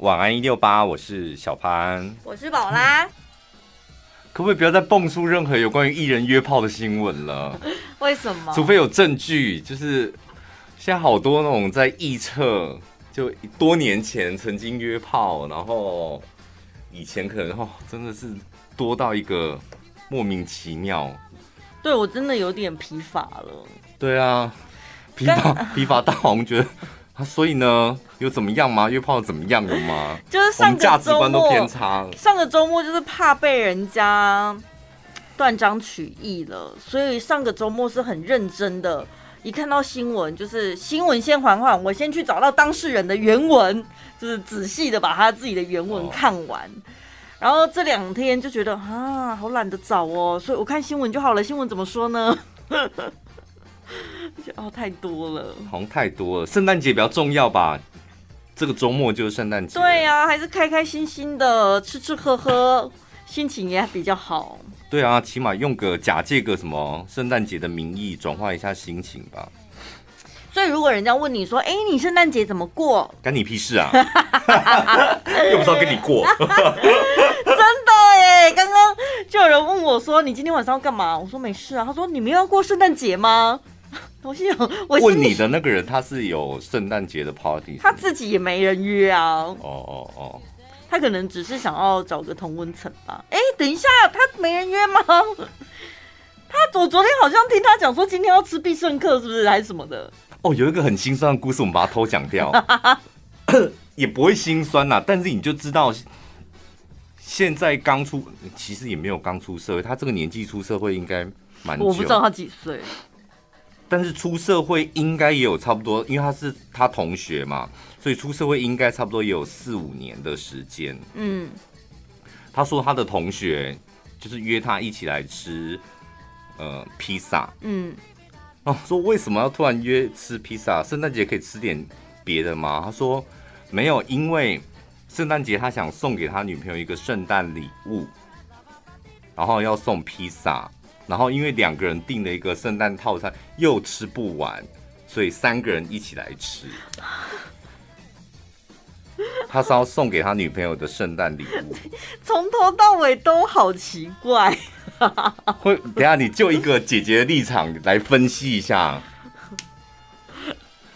晚安一六八，我是小潘，我是宝拉。可不可以不要再蹦出任何有关于艺人约炮的新闻了？为什么？除非有证据。就是现在好多那种在臆测，就多年前曾经约炮，然后以前可能哦，真的是多到一个莫名其妙。对，我真的有点疲乏了。对啊，疲乏疲乏到我们觉得。所以呢，有怎么样吗？约炮怎么样了吗？就是上个周末。上个周末就是怕被人家断章取义了，所以上个周末是很认真的。一看到新闻，就是新闻先缓缓，我先去找到当事人的原文，就是仔细的把他自己的原文看完。哦、然后这两天就觉得啊，好懒得找哦，所以我看新闻就好了。新闻怎么说呢？哦，太多了，好像太多了。圣诞节比较重要吧？这个周末就是圣诞节。对呀、啊，还是开开心心的吃吃喝喝，心情也比较好。对啊，起码用个假借个什么圣诞节的名义转换一下心情吧。所以如果人家问你说：“哎，你圣诞节怎么过？”干你屁事啊！又不知道跟你过。真的哎，刚刚就有人问我说：“你今天晚上要干嘛？”我说：“没事啊。”他说：“你们要过圣诞节吗？”我心想，我问你的那个人他是有圣诞节的 party，他自己也没人约啊。哦哦哦，他可能只是想要找个同温层吧。哎，等一下，他没人约吗？他我昨天好像听他讲说今天要吃必胜客，是不是还是什么的？哦，有一个很心酸的故事，我们把它偷讲掉，也不会心酸呐。但是你就知道，现在刚出，其实也没有刚出社会，他这个年纪出社会应该蛮久。我不知道他几岁。但是出社会应该也有差不多，因为他是他同学嘛，所以出社会应该差不多也有四五年的时间。嗯，他说他的同学就是约他一起来吃呃披萨。嗯，哦，说为什么要突然约吃披萨？圣诞节可以吃点别的吗？他说没有，因为圣诞节他想送给他女朋友一个圣诞礼物，然后要送披萨。然后因为两个人订了一个圣诞套餐，又吃不完，所以三个人一起来吃。他是要送给他女朋友的圣诞礼物，从头到尾都好奇怪。会，等下你就一个姐姐的立场来分析一下。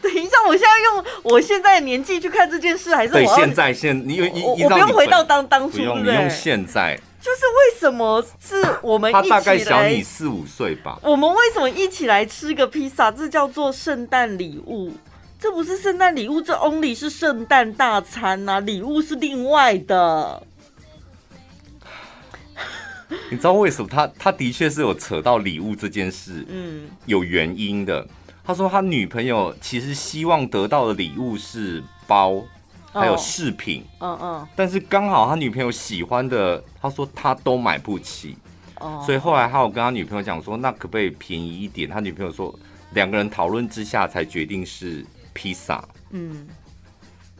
等一下，我现在用我现在的年纪去看这件事，还是我对现在现你有一我，我不用回到当当初，不用？你用现在。就是为什么是我们一起来？他大概小你四五岁吧。我们为什么一起来吃个披萨？这叫做圣诞礼物，这不是圣诞礼物，这 only 是圣诞大餐呐，礼物是另外的。你知道为什么他？他的确是有扯到礼物这件事，嗯，有原因的。他说他女朋友其实希望得到的礼物是包。还有饰品，嗯嗯，但是刚好他女朋友喜欢的，他说他都买不起，哦，所以后来他有跟他女朋友讲说，那可不可以便宜一点？他女朋友说，两个人讨论之下才决定是披萨，嗯，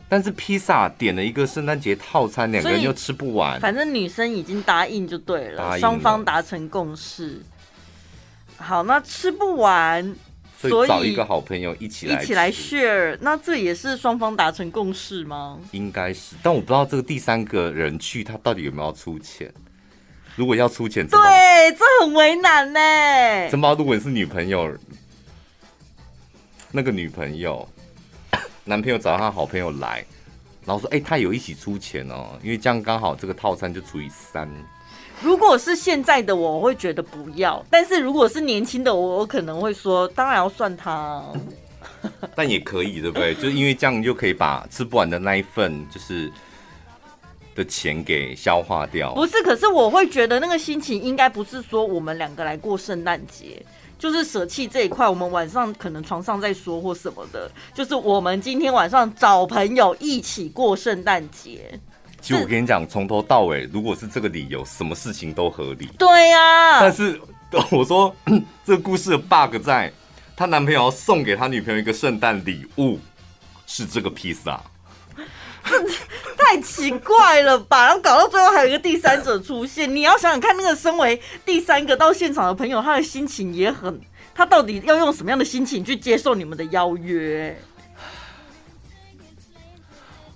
但是披萨点了一个圣诞节套餐，两个人又吃不完，反正女生已经答应就对了，双方达成共识。好，那吃不完。所以找一个好朋友一起来一起来 share，那这也是双方达成共识吗？应该是，但我不知道这个第三个人去他到底有没有要出钱。如果要出钱，对，这很为难呢。怎么？如果你是女朋友，那个女朋友 男朋友找他好朋友来，然后说：“哎、欸，他有一起出钱哦，因为这样刚好这个套餐就除以三。”如果是现在的我，我会觉得不要；但是如果是年轻的我，我可能会说，当然要算他。但也可以，对不对？就因为这样，就可以把吃不完的那一份，就是的钱给消化掉。不是，可是我会觉得那个心情应该不是说我们两个来过圣诞节，就是舍弃这一块，我们晚上可能床上再说或什么的，就是我们今天晚上找朋友一起过圣诞节。其实我跟你讲，从头到尾，如果是这个理由，什么事情都合理。对呀、啊。但是 我说这个故事的 bug 在，她男朋友要送给他女朋友一个圣诞礼物，是这个披萨。太奇怪了吧？然后搞到最后还有一个第三者出现，你要想想看，那个身为第三个到现场的朋友，他的心情也很，他到底要用什么样的心情去接受你们的邀约？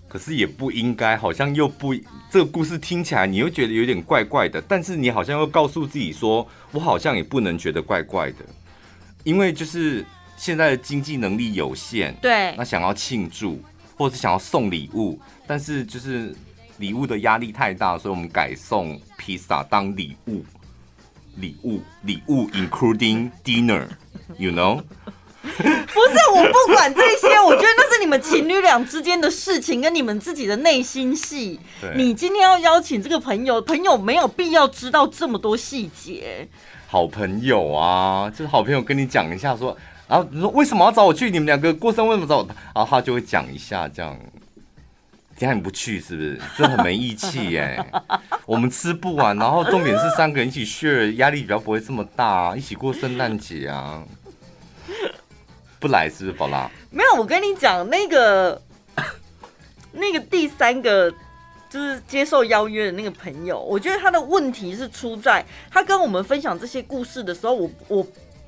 可是也不应该，好像又不这个故事听起来你又觉得有点怪怪的，但是你好像又告诉自己说，我好像也不能觉得怪怪的，因为就是现在的经济能力有限，对，那想要庆祝或者是想要送礼物，但是就是礼物的压力太大，所以我们改送披萨当礼物，礼物礼物 including dinner，you know。不是，我不管这些，我觉得那是你们情侣俩之间的事情，跟你们自己的内心戏。你今天要邀请这个朋友，朋友没有必要知道这么多细节。好朋友啊，就是好朋友跟你讲一下说，然后你说为什么要找我去？你们两个过生为什么找我？然后他就会讲一下这样。今天你不去是不是？这很没义气耶。我们吃不完，然后重点是三个人一起 share，压力比较不会这么大啊，一起过圣诞节啊。不来是不是宝拉？没有，我跟你讲，那个 那个第三个就是接受邀约的那个朋友，我觉得他的问题是出在他跟我们分享这些故事的时候，我我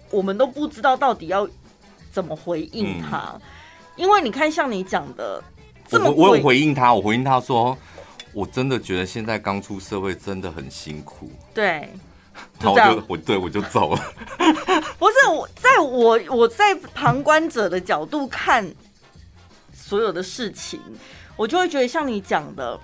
我们都不知道到底要怎么回应他，嗯、因为你看，像你讲的这么，我有回应他，我回应他说，我真的觉得现在刚出社会真的很辛苦。对。我就我对我就走了。不是我在我我在旁观者的角度看所有的事情，我就会觉得像你讲的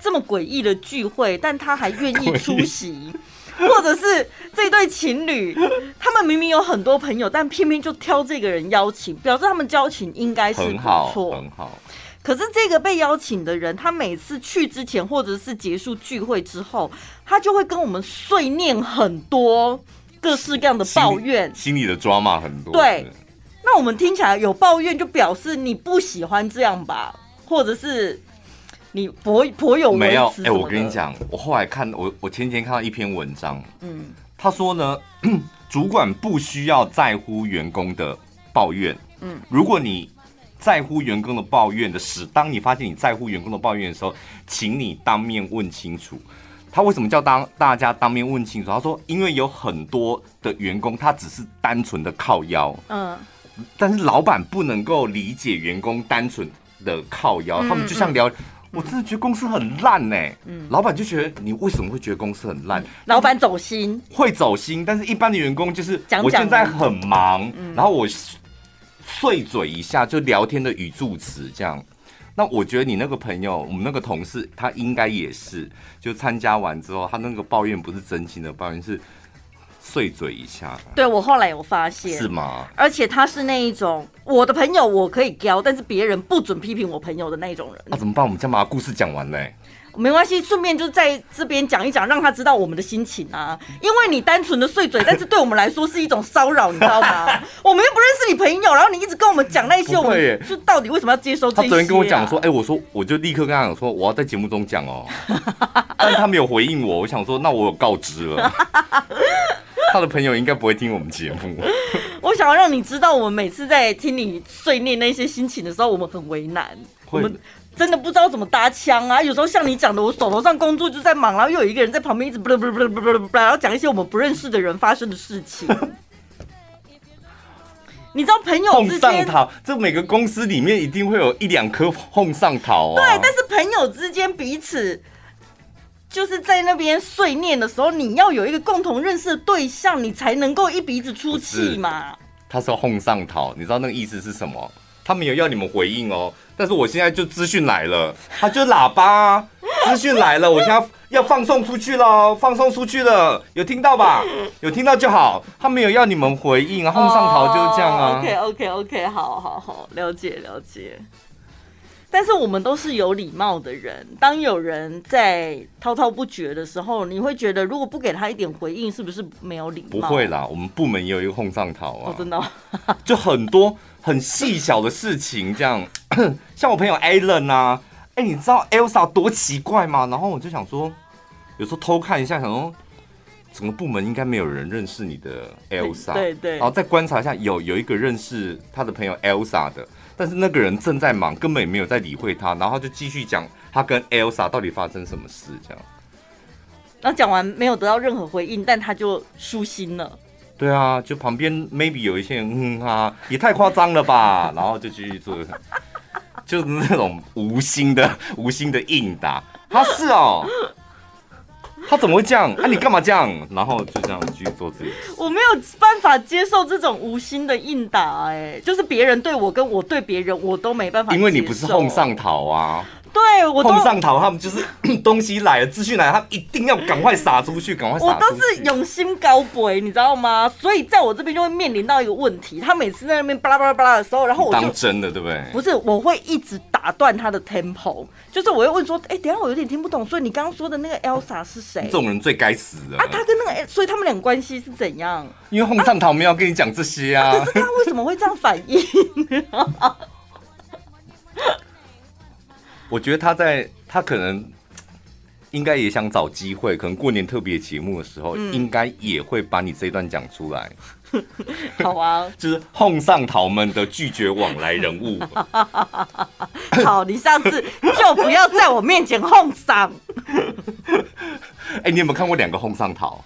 这么诡异的聚会，但他还愿意出席，或者是这对情侣，他们明明有很多朋友，但偏偏就挑这个人邀请，表示他们交情应该是不错，很好，很好。可是这个被邀请的人，他每次去之前，或者是结束聚会之后，他就会跟我们碎念很多各式各样的抱怨，心里的 drama 很多。对，那我们听起来有抱怨，就表示你不喜欢这样吧，或者是你颇颇有没有？哎，我跟你讲，我后来看我我前天看到一篇文章，嗯，他说呢，主管不需要在乎员工的抱怨，嗯，如果你。在乎员工的抱怨的事，当你发现你在乎员工的抱怨的时候，请你当面问清楚。他为什么叫当大家当面问清楚？他说，因为有很多的员工他只是单纯的靠腰，嗯，但是老板不能够理解员工单纯的靠腰，他们就像聊，我真的觉得公司很烂呢。嗯，老板就觉得你为什么会觉得公司很烂？老板走心，会走心，但是一般的员工就是我现在很忙，然后我。碎嘴一下就聊天的语助词这样，那我觉得你那个朋友，我们那个同事，他应该也是，就参加完之后，他那个抱怨不是真心的抱怨，是碎嘴一下。对，我后来有发现，是吗？而且他是那一种，我的朋友我可以教，但是别人不准批评我朋友的那种人。那、啊、怎么办？我们先把故事讲完嘞。没关系，顺便就在这边讲一讲，让他知道我们的心情啊。因为你单纯的碎嘴，但是对我们来说是一种骚扰，你知道吗？我们又不认识你朋友，然后你一直跟我们讲那些，我们就到底为什么要接收这些、啊？他昨天跟我讲说，哎、欸，我说我就立刻跟他讲说，我要在节目中讲哦。但是他没有回应我，我想说，那我有告知了。他的朋友应该不会听我们节目。我想要让你知道，我们每次在听你碎念那些心情的时候，我们很为难。我们。真的不知道怎么搭腔啊！有时候像你讲的，我手头上工作就在忙，然后又有一个人在旁边一直不不不不不不，然后讲一些我们不认识的人发生的事情。你知道朋友之间，红上桃，这每个公司里面一定会有一两颗哄上桃啊。对，但是朋友之间彼此就是在那边碎念的时候，你要有一个共同认识的对象，你才能够一鼻子出气嘛。他说哄上桃，你知道那个意思是什么？他没有要你们回应哦。但是我现在就资讯来了，他就喇叭，资讯来了，我现在要放送出去了，放送出去了，有听到吧？有听到就好。他没有要你们回应啊，后上桃就是这样啊。OK OK OK，好好好，了解了解。但是我们都是有礼貌的人，当有人在滔滔不绝的时候，你会觉得如果不给他一点回应，是不是没有礼貌？不会啦，我们部门也有一个哄上桃啊，哦、真的，就很多。很细小的事情，这样，像我朋友 Alan 啊，哎、欸，你知道 Elsa 多奇怪吗？然后我就想说，有时候偷看一下，想说整个部门应该没有人认识你的 Elsa，对对，对，然后再观察一下，有有一个认识他的朋友 Elsa 的，但是那个人正在忙，根本也没有在理会他，然后就继续讲他跟 Elsa 到底发生什么事，这样，然后讲完没有得到任何回应，但他就舒心了。对啊，就旁边 maybe 有一些人，嗯啊，也太夸张了吧，然后就继续做。就是那种无心的、无心的应答。他是哦，他怎么会这样？啊，你干嘛这样？然后就这样继续做自己。我没有办法接受这种无心的应答，哎，就是别人对我跟我对别人，我都没办法。因为你不是碰上讨啊。对，我碰上头，他们就是 东西来了，资讯来了，他们一定要赶快撒出去，赶快撒出去。我都是用心高鬼，你知道吗？所以在我这边就会面临到一个问题，他每次在那边巴拉巴拉巴拉的时候，然后我就当真的，对不对？不是，我会一直打断他的 tempo，就是我会问说，哎，等下我有点听不懂，所以你刚刚说的那个 Elsa 是谁？这种人最该死的啊！他跟那个，所以他们俩关系是怎样？因为碰上头没有跟你讲这些啊，啊。可是他为什么会这样反应？我觉得他在。他可能应该也想找机会，可能过年特别节目的时候，嗯、应该也会把你这一段讲出来。好啊，就是哄上桃们的拒绝往来人物。好，你上次就不要在我面前哄上。哎、欸，你有没有看过两个哄上桃？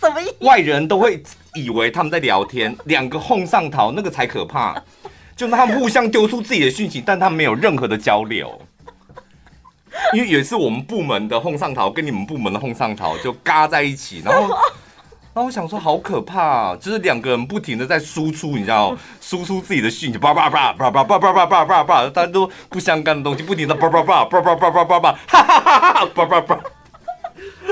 什么意思？外人都会以为他们在聊天，两个哄上桃那个才可怕，就是他们互相丢出自己的讯息，但他们没有任何的交流。因为有一次我们部门的哄上桃跟你们部门的哄上桃就嘎在一起，然后，然后我想说好可怕啊，就是两个人不停的在输出，你知道，输出自己的讯息，叭叭叭叭叭叭叭叭叭叭叭，大家都不相干的东西，不停的叭叭叭叭叭叭叭叭哈哈哈哈，叭叭叭，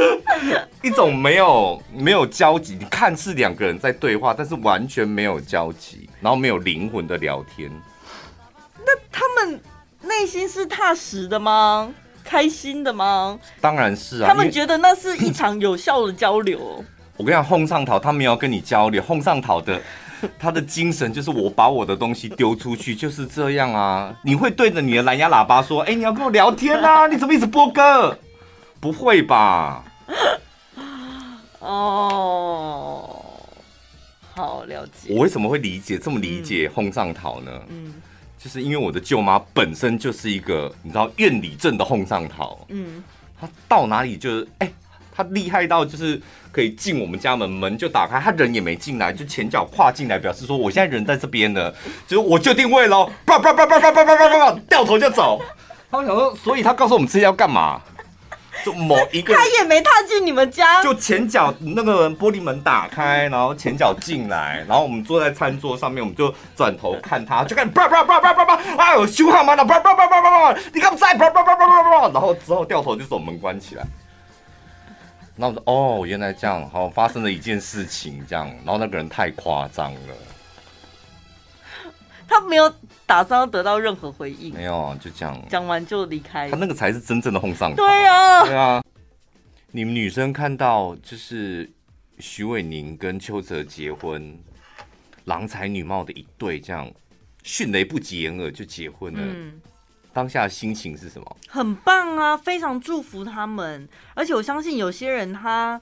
一种没有没有交集，你看似两个人在对话，但是完全没有交集，然后没有灵魂的聊天。那他们内心是踏实的吗？开心的吗？当然是啊，他们觉得那是一场有效的交流。我跟你讲，哄上桃他们要跟你交流，哄上桃的他的精神就是我把我的东西丢出去，就是这样啊。你会对着你的蓝牙喇叭说：“哎、欸，你要跟我聊天啊？你怎么一直播歌？”不会吧？哦，好了解。我为什么会理解这么理解哄上桃呢？嗯。就是因为我的舅妈本身就是一个你知道院里镇的哄上桃，嗯，她到哪里就是哎，她厉害到就是可以进我们家门，门就打开，她人也没进来，就前脚跨进来，表示说我现在人在这边呢，就是我就定位喽，叭叭叭叭叭叭叭叭叭，掉头就走。他们想说，所以他告诉我们这些要干嘛？就某一个，他也没踏进你们家，就前脚那个玻璃门打开，然后前脚进来，然后我们坐在餐桌上面，我们就转头看他，就看叭叭叭叭叭叭，哎呦，修好吗？那叭叭叭叭叭叭，你干嘛在？叭叭叭叭叭叭，然后之后掉头就走门关起来。那我说哦，原来这样，好发生了一件事情这样，然后那个人太夸张了。他没有打算要得到任何回应，没有，就这样讲完就离开。他那个才是真正的哄上。对啊，对啊。你们女生看到就是徐伟宁跟邱泽结婚，郎才女貌的一对，这样迅雷不及掩耳就结婚了。嗯，当下的心情是什么？很棒啊，非常祝福他们。而且我相信有些人他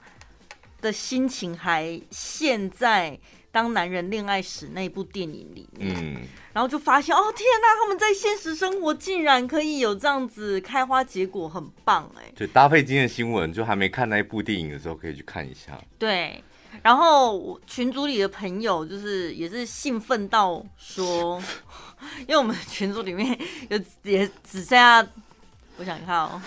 的心情还陷在。当男人恋爱时那部电影里面，嗯，然后就发现哦天哪，他们在现实生活竟然可以有这样子开花结果，很棒哎！对搭配今天的新闻，就还没看那一部电影的时候，可以去看一下。对，然后群组里的朋友就是也是兴奋到说，因为我们群组里面有也只剩下，我想看哦，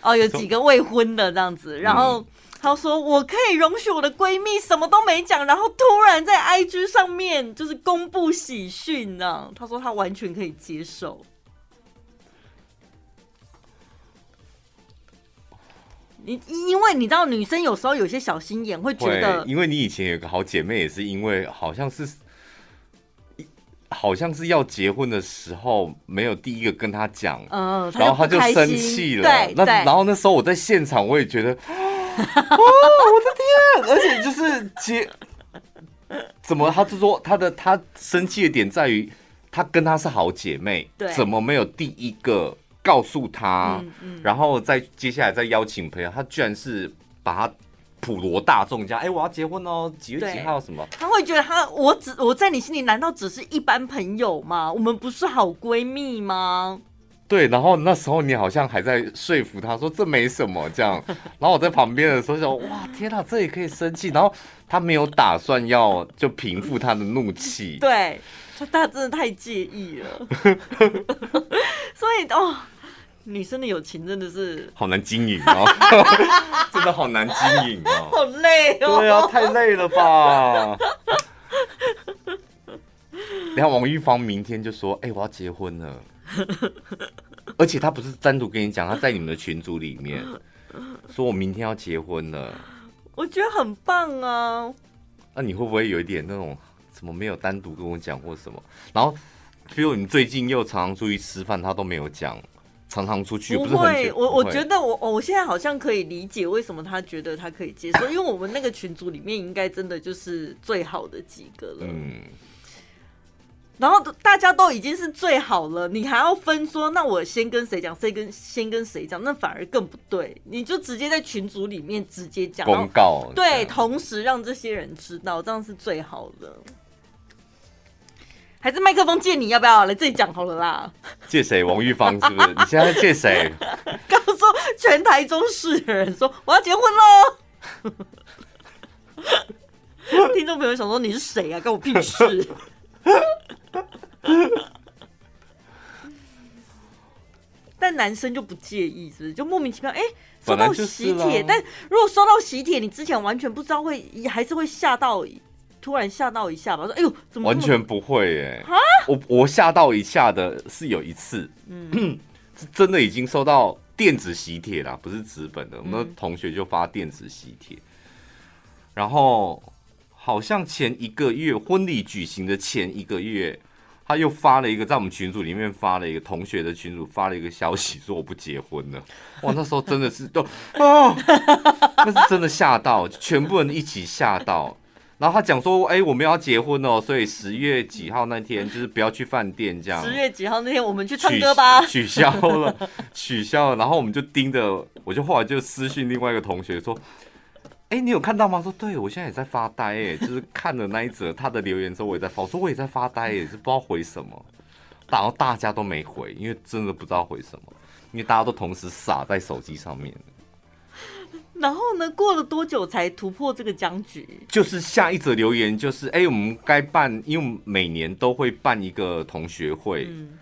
哦有几个未婚的这样子，然后。嗯他说：“我可以容许我的闺蜜什么都没讲，然后突然在 IG 上面就是公布喜讯呢。”他说他完全可以接受。你因为你知道，女生有时候有些小心眼，会觉得，因为你以前有个好姐妹，也是因为好像是，好像是要结婚的时候没有第一个跟她讲，嗯，然后她就生气了。对，那然后那时候我在现场，我也觉得。哦，我的天！而且就是结，怎么他就说他的他生气的点在于，他跟她是好姐妹，对，怎么没有第一个告诉他？嗯嗯、然后再接下来再邀请朋友，他居然是把他普罗大众家，哎，我要结婚哦，几月几号什么？他会觉得他我只我在你心里难道只是一般朋友吗？我们不是好闺蜜吗？对，然后那时候你好像还在说服他说这没什么这样，然后我在旁边的时候想哇天哪，这也可以生气，然后他没有打算要就平复他的怒气，对，他他真的太介意了，所以哦，女生的友情真的是好难经营哦，真的好难经营哦，好累哦，对啊，太累了吧。然后王玉芳明天就说：“哎、欸，我要结婚了。” 而且他不是单独跟你讲，他在你们的群组里面说：“我明天要结婚了。”我觉得很棒啊。那你会不会有一点那种怎么没有单独跟我讲或什么？然后，比如你最近又常常出去吃饭，他都没有讲，常常出去不会。我我觉得我我现在好像可以理解为什么他觉得他可以接受，因为我们那个群组里面应该真的就是最好的几个了。嗯。然后大家都已经是最好了，你还要分说，那我先跟谁讲，谁跟先跟谁讲，那反而更不对。你就直接在群组里面直接讲公告，对，同时让这些人知道，这样是最好的。还是麦克风借你要不要来自己讲好了啦？借谁？王玉芳是不是？你现在借谁？告诉全台中市的人说我要结婚喽！听众朋友想说你是谁啊？关我屁事！但男生就不介意，是不是？就莫名其妙，哎、欸，收到喜帖。但如果收到喜帖，你之前完全不知道会，会还是会吓到，突然吓到一下吧？说，哎呦，怎么，么完全不会？耶？我我吓到一下的是有一次，嗯，是 真的已经收到电子喜帖了，不是纸本的。我们的同学就发电子喜帖，然后。好像前一个月婚礼举行的前一个月，他又发了一个在我们群组里面发了一个同学的群组发了一个消息，说我不结婚了。哇，那时候真的是都 哦，那是真的吓到，全部人一起吓到。然后他讲说，哎、欸，我们要结婚哦，所以十月几号那天就是不要去饭店这样。十月几号那天我们去唱歌吧。取，取消了，取消了。然后我们就盯着，我就后来就私讯另外一个同学说。哎、欸，你有看到吗？说对，我现在也在发呆，哎，就是看了那一则他的留言之后，我也在发，我说我也在发呆，也是不知道回什么，然后大家都没回，因为真的不知道回什么，因为大家都同时傻在手机上面。然后呢，过了多久才突破这个僵局？就是下一则留言就是，哎、欸，我们该办，因为每年都会办一个同学会，嗯、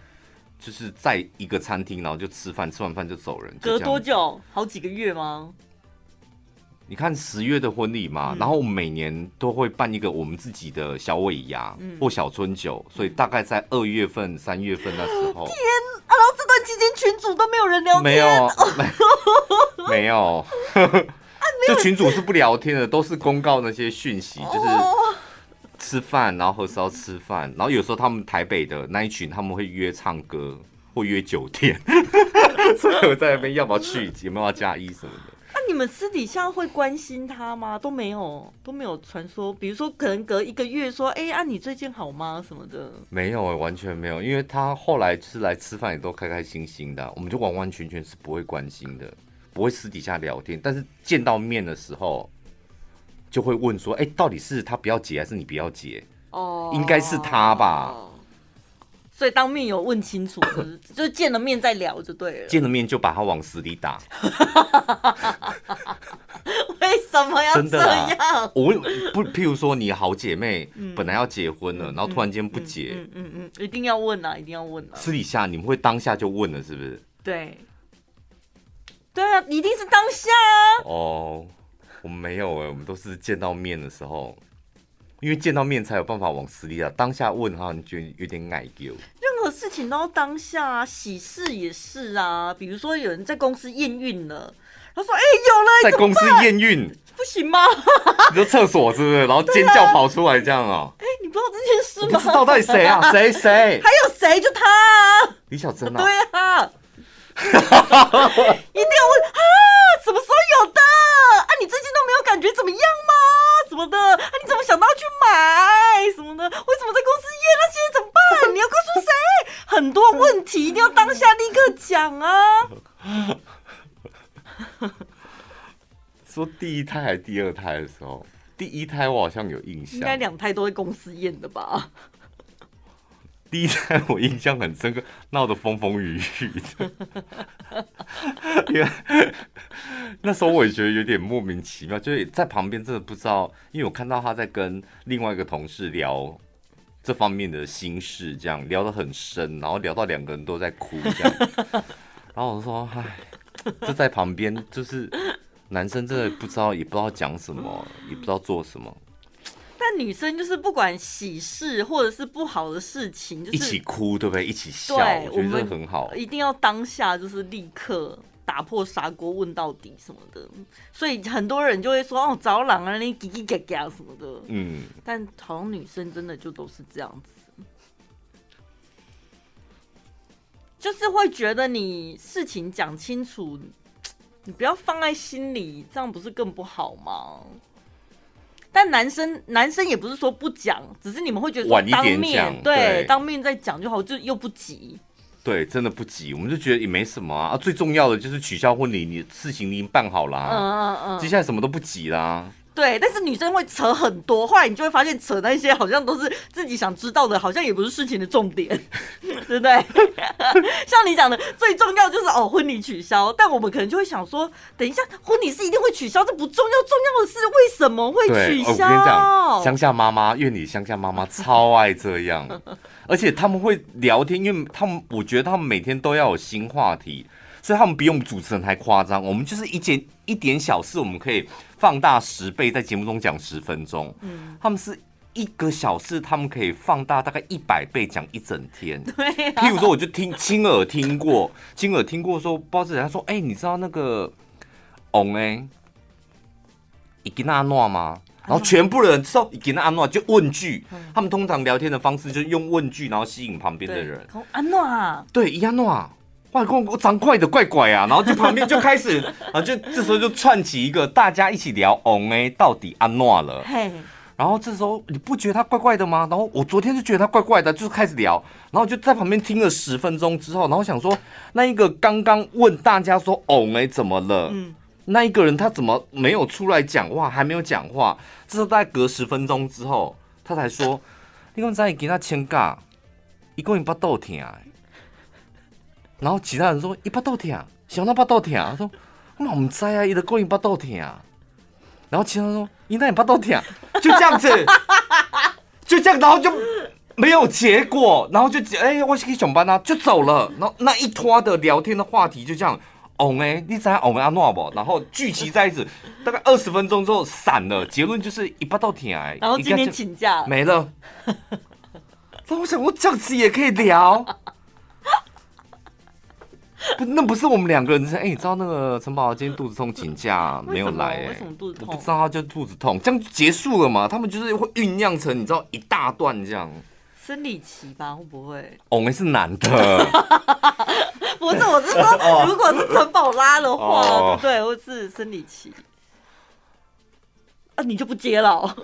就是在一个餐厅，然后就吃饭，吃完饭就走人。隔多久？好几个月吗？你看十月的婚礼嘛，嗯、然后我们每年都会办一个我们自己的小尾牙、嗯、或小春酒，所以大概在二月份、三月份那时候。天啊！然后这段期间群主都没有人聊天，没有，没，没有，就群主是不聊天的，都是公告那些讯息，就是吃饭，然后何时要吃饭，然后有时候他们台北的那一群他们会约唱歌或约酒店，所以我在那边要不要去，有没有要加一什么的。你们私底下会关心他吗？都没有，都没有传说。比如说，可能隔一个月说：“哎、欸，啊，你最近好吗？”什么的。没有，完全没有。因为他后来是来吃饭，也都开开心心的。我们就完完全全是不会关心的，不会私底下聊天。但是见到面的时候，就会问说：“哎、欸，到底是他不要结，还是你不要结？”哦，应该是他吧。所以当面有问清楚，就见了面再聊就对了。见了面就把他往死里打。为什么要这样？我不，譬如说你好姐妹本来要结婚了，嗯、然后突然间不结，嗯嗯，嗯，一定要问啊，一定要问啊。私底下你们会当下就问了，是不是？对。对啊，一定是当下啊。哦，我们没有哎，我们都是见到面的时候。因为见到面才有办法往死里打，当下问哈，你觉得有点矮丢。任何事情都要当下啊，喜事也是啊。比如说有人在公司验孕了，他说：“哎、欸，有了，在公司验孕不行吗？”你说厕所是不是？然后尖叫跑出来这样啊？哎、欸，你不知道这件事吗？不知道到底谁啊？谁谁？还有谁？就他啊，李小珍啊？对啊。一定要问啊？什么时候有的？啊，你最近都没有感觉怎么样吗？什么的？啊，你怎么想到去买什么的？为什么在公司验？那现在怎么办？你要告诉谁？很多问题一定要当下立刻讲啊！说第一胎还是第二胎的时候，第一胎我好像有印象，应该两胎都在公司验的吧？第一胎我印象很深刻，闹得风风雨雨的。因为那时候我也觉得有点莫名其妙，就是在旁边真的不知道，因为我看到他在跟另外一个同事聊这方面的心事，这样聊得很深，然后聊到两个人都在哭这样。然后我说：“唉，这在旁边就是男生真的不知道，也不知道讲什么，也不知道做什么。”但女生就是不管喜事或者是不好的事情，就是一起哭，对不对？一起笑，我觉得很好。一定要当下就是立刻打破砂锅问到底什么的，所以很多人就会说哦，找狼啊，你叽叽嘎嘎什么的。嗯，但好像女生真的就都是这样子，就是会觉得你事情讲清楚，你不要放在心里，这样不是更不好吗？但男生男生也不是说不讲，只是你们会觉得说当面对，对当面再讲就好，就又不急。对，真的不急，我们就觉得也没什么啊。啊最重要的就是取消婚礼，你事情已经办好了，嗯嗯嗯，接下来什么都不急啦。对，但是女生会扯很多，后来你就会发现扯那些好像都是自己想知道的，好像也不是事情的重点，对不对？像你讲的，最重要就是哦，婚礼取消，但我们可能就会想说，等一下婚礼是一定会取消，这不重要，重要的是为什么会取消？乡下妈妈，院里乡下妈妈超爱这样，而且他们会聊天，因为他们我觉得他们每天都要有新话题。所以他们比我们主持人还夸张，我们就是一件一点小事，我们可以放大十倍，在节目中讲十分钟。嗯，他们是一个小事，他们可以放大大概一百倍讲一整天。对、啊，譬如说，我就听亲耳听过，亲耳听过说，包子人家说，哎、欸，你知道那个翁哎，伊吉娜诺吗？然后全部人知道伊吉娜诺就问句，他们通常聊天的方式就是用问句，然后吸引旁边的人。安诺啊，对，伊安诺。外公，我长怪的怪怪啊，然后就旁边就开始，啊就这时候就串起一个大家一起聊，哦哎，到底安诺了？嘿，然后这时候你不觉得他怪怪的吗？然后我昨天就觉得他怪怪的，就是开始聊，然后就在旁边听了十分钟之后，然后想说，那一个刚刚问大家说，哦哎，怎么了？嗯，那一个人他怎么没有出来讲话，还没有讲话？这时候大概隔十分钟之后，他才说，你讲在给他请假，一共一巴豆听啊。然后其他人说一巴豆疼，小那巴豆疼，他说我们在啊，一直过一巴豆疼。然后其他人说你那也巴豆疼，就这样子，就这样，然后就没有结果，然后就哎，我是去上班啊，就走了。然后那一拖的聊天的话题就这样，哦哎，你在哦阿诺不？然后聚集在一起，大概二十分钟之后散了，结论就是一巴豆甜。然后今天请假没了。那我想我这样子也可以聊。不，那不是我们两个人。哎、欸，你知道那个陈宝今天肚子痛请假 没有来、欸？为什么肚子痛？我不知道，他就肚子痛，这样就结束了嘛？他们就是会酝酿成你知道一大段这样。生理期吧？会不会？我们是男的。不是，我是说，如果是陈宝拉的话，哦、对，或是生理期。啊，你就不接了？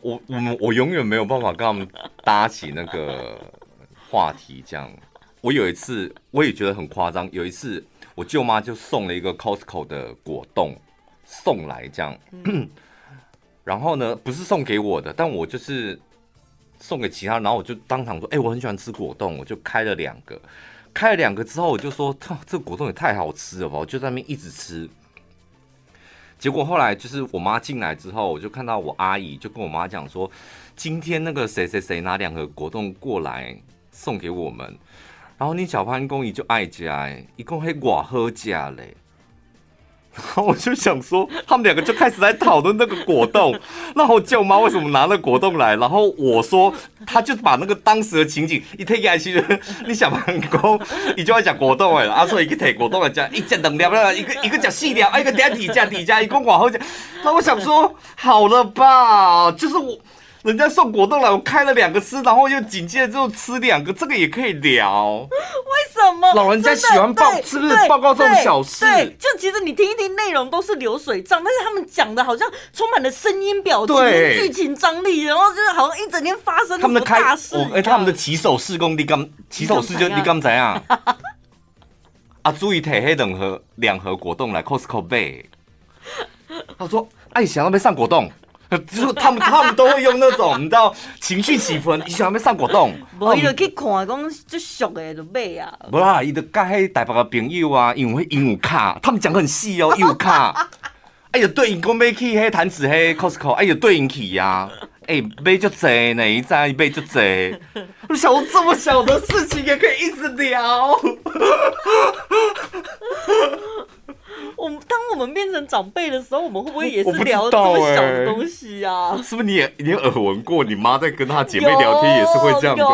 我我们我永远没有办法跟他们搭起那个话题，这样。我有一次，我也觉得很夸张。有一次，我舅妈就送了一个 Costco 的果冻送来，这样。嗯、然后呢，不是送给我的，但我就是送给其他。然后我就当场说：“哎、欸，我很喜欢吃果冻。”我就开了两个，开了两个之后，我就说：“这果冻也太好吃了吧！”我就在那边一直吃。结果后来就是我妈进来之后，我就看到我阿姨就跟我妈讲说：“今天那个谁谁谁拿两个果冻过来送给我们。”然后你小潘公姨就爱家哎，一共还寡喝家嘞。然后我就想说，他们两个就开始在讨论那个果冻。然后舅妈为什么拿那果冻来？然后我说，他就把那个当时的情景一提下去，你小潘公你就要讲果冻哎，阿说一个提果冻来讲，一讲两粒，一个一个讲细粒，一个点底加底加，一共寡喝家。那我想说，好了吧，就是我。人家送果冻来，我开了两个吃，然后又紧接着之后吃两个，这个也可以聊。为什么？老人家喜欢报，是不是报告这种小事？对，就其实你听一听，内容都是流水账，但是他们讲的好像充满了声音、表情、剧情张力，然后就是好像一整天发生他们的大事。哎，他们的起手式功，你刚起手式就你刚怎样？啊，注意提黑两盒两盒果冻来 Costco 买。他说：“哎，想要被上果冻。”就 是他们他们都会用那种你知道情绪起伏，你喜欢要上果冻，无伊就去看，讲最俗的就买啊。无啦，伊就甲迄台北个朋友啊，因为因有卡，他们讲很细哦，有卡。哎呀，对应讲买去迄弹子迄 Costco，哎呀，对应去呀，哎，买就济呢，一再买就济。我想，我这么小的事情也可以一直聊。我们当我们变成长辈的时候，我们会不会也是聊这么小的东西啊？是不是你也你耳闻过？你妈在跟她姐妹聊天也是会这样的。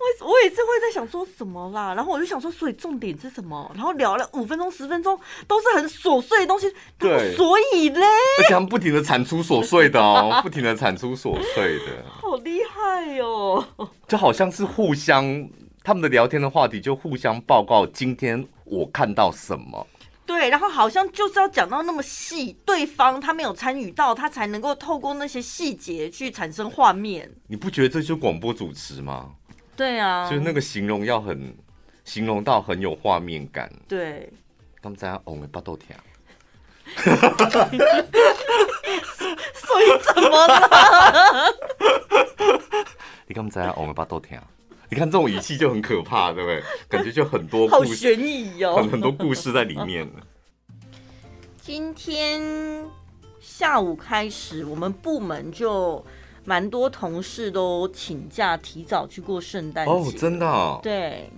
我我也是会在想说什么啦，然后我就想说，所以重点是什么？然后聊了五分钟、十分钟，都是很琐碎的东西。对，所以嘞，而且他们不停的产出琐碎的哦，不停的产出琐碎的，好厉害哟！就好像是互相。他们的聊天的话题就互相报告今天我看到什么，对，然后好像就是要讲到那么细，对方他没有参与到，他才能够透过那些细节去产生画面。你不觉得这就是广播主持吗？对啊，就是那个形容要很形容到很有画面感。对，他们在红的巴豆田，所以怎么了？你刚才红的巴豆田。你看这种语气就很可怕，对不对？感觉就很多故事，好悬疑哦，很很多故事在里面。今天下午开始，我们部门就蛮多同事都请假提早去过圣诞节哦，真的哦？对，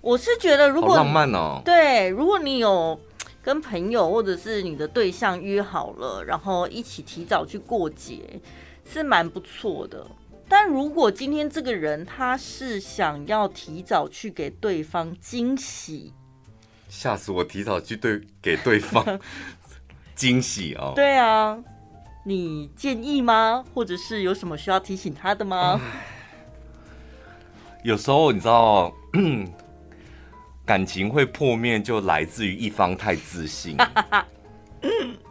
我是觉得如果浪漫哦，对，如果你有跟朋友或者是你的对象约好了，然后一起提早去过节，是蛮不错的。但如果今天这个人他是想要提早去给对方惊喜，吓死我！提早去对给对方 惊喜哦。对啊，你建议吗？或者是有什么需要提醒他的吗？有时候你知道，感情会破灭，就来自于一方太自信。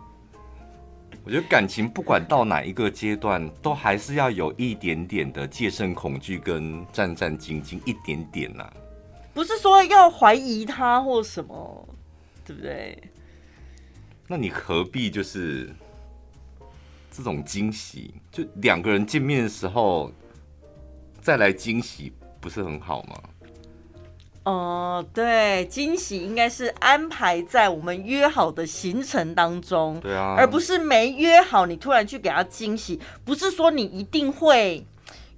我觉得感情不管到哪一个阶段，都还是要有一点点的戒慎恐惧跟战战兢兢，一点点呐、啊。不是说要怀疑他或什么，对不对？那你何必就是这种惊喜？就两个人见面的时候再来惊喜，不是很好吗？哦，对，惊喜应该是安排在我们约好的行程当中，对啊，而不是没约好你突然去给他惊喜。不是说你一定会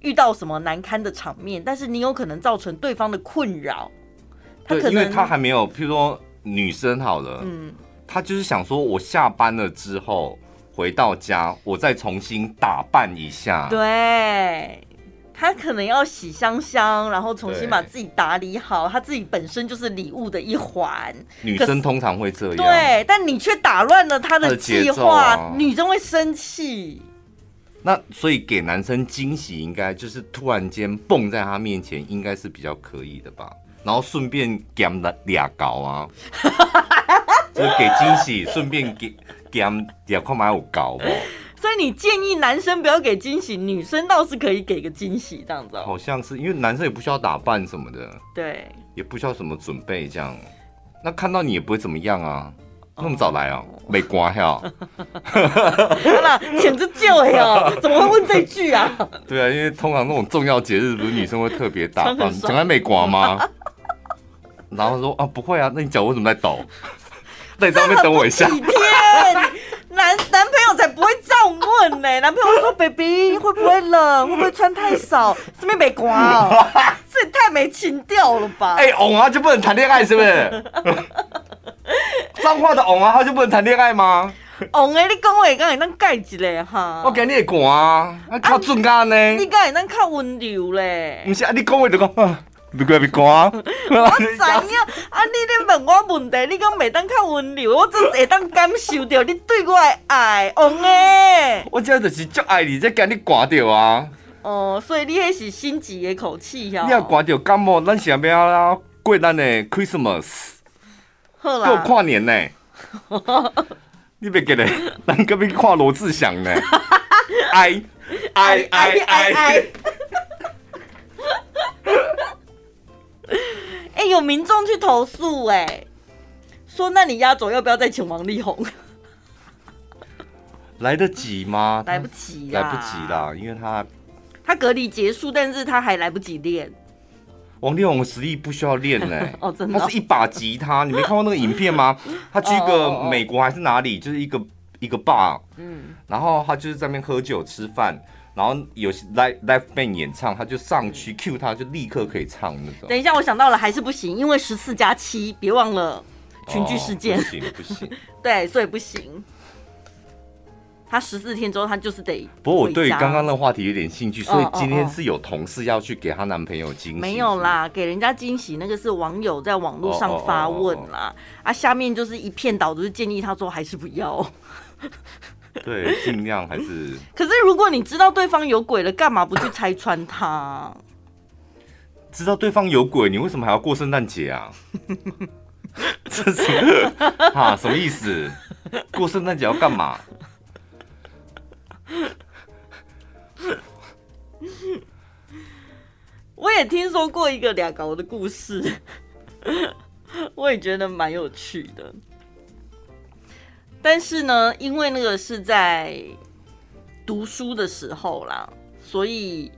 遇到什么难堪的场面，但是你有可能造成对方的困扰。他可能，因为他还没有，譬如说女生好了，嗯，他就是想说，我下班了之后回到家，我再重新打扮一下，对。他可能要洗香香，然后重新把自己打理好，他自己本身就是礼物的一环。女生通常会这样，对，但你却打乱了他的计划，啊、女生会生气。那所以给男生惊喜，应该就是突然间蹦在他面前，应该是比较可以的吧？然后顺便给他们俩搞啊，就是给惊喜，顺便给给他们俩看买有搞不？所以你建议男生不要给惊喜，女生倒是可以给个惊喜，这样子。好像是因为男生也不需要打扮什么的，对，也不需要什么准备这样。那看到你也不会怎么样啊，那么早来啊，没关系。好了，简直救呀，怎么会问这句啊？对啊，因为通常那种重要节日，不是女生会特别打扮，讲来没刮吗？然后说啊，不会啊，那你脚为什么在抖？那你在上面等我一下。男男朋友才不会这样问呢、欸。男朋友说：“baby 会不会冷？会不会穿太少？是没刮哦？这也太没情调了吧？”哎、欸，翁啊就不能谈恋爱是不是？脏话的翁啊他就不能谈恋爱吗？翁哎，你讲话刚才能改一个哈？我讲你会寒，啊较准干呢？你刚才能靠温柔嘞？不是啊，你讲话就讲。别怪别怪，我 知影啊！你咧问我问题，你讲袂当较温柔，我真会当感受到你对我的爱，王诶！我这就是足爱你，才惊你挂掉啊！哦，所以你迄是心急的口气呀？你要挂掉感冒，咱想要啦过咱的 Christmas，好啦，过跨年呢？你别记得，咱隔壁看罗志祥呢？爱爱爱爱！哎、欸，有民众去投诉哎、欸，说那你压轴要不要再请王力宏？来得及吗？来不及，来不及啦，因为他他隔离结束，但是他还来不及练。王力宏实力不需要练呢、欸，哦，真的、哦，他是一把吉他，你没看过那个影片吗？他去一个美国还是哪里，就是一个一个 bar，嗯，然后他就是在那边喝酒吃饭，然后有 live live band 演唱，他就上去 cue 他，就立刻可以唱那种。等一下，我想到了，还是不行，因为十四加七，别忘了群聚事件，哦、不行不行，对，所以不行。他十四天之后，他就是得。不过我对于刚刚那个话题有点兴趣，所以今天是有同事要去给她男朋友惊喜？没有啦，给人家惊喜那个是网友在网络上发问啦，啊，下面就是一片倒都是建议他说还是不要。对，尽量还是。可是如果你知道对方有鬼了，干嘛不去拆穿他？知道对方有鬼，你为什么还要过圣诞节啊？这是啊，什么意思？过圣诞节要干嘛？我也听说过一个俩搞的故事，我也觉得蛮有趣的。但是呢，因为那个是在读书的时候啦，所以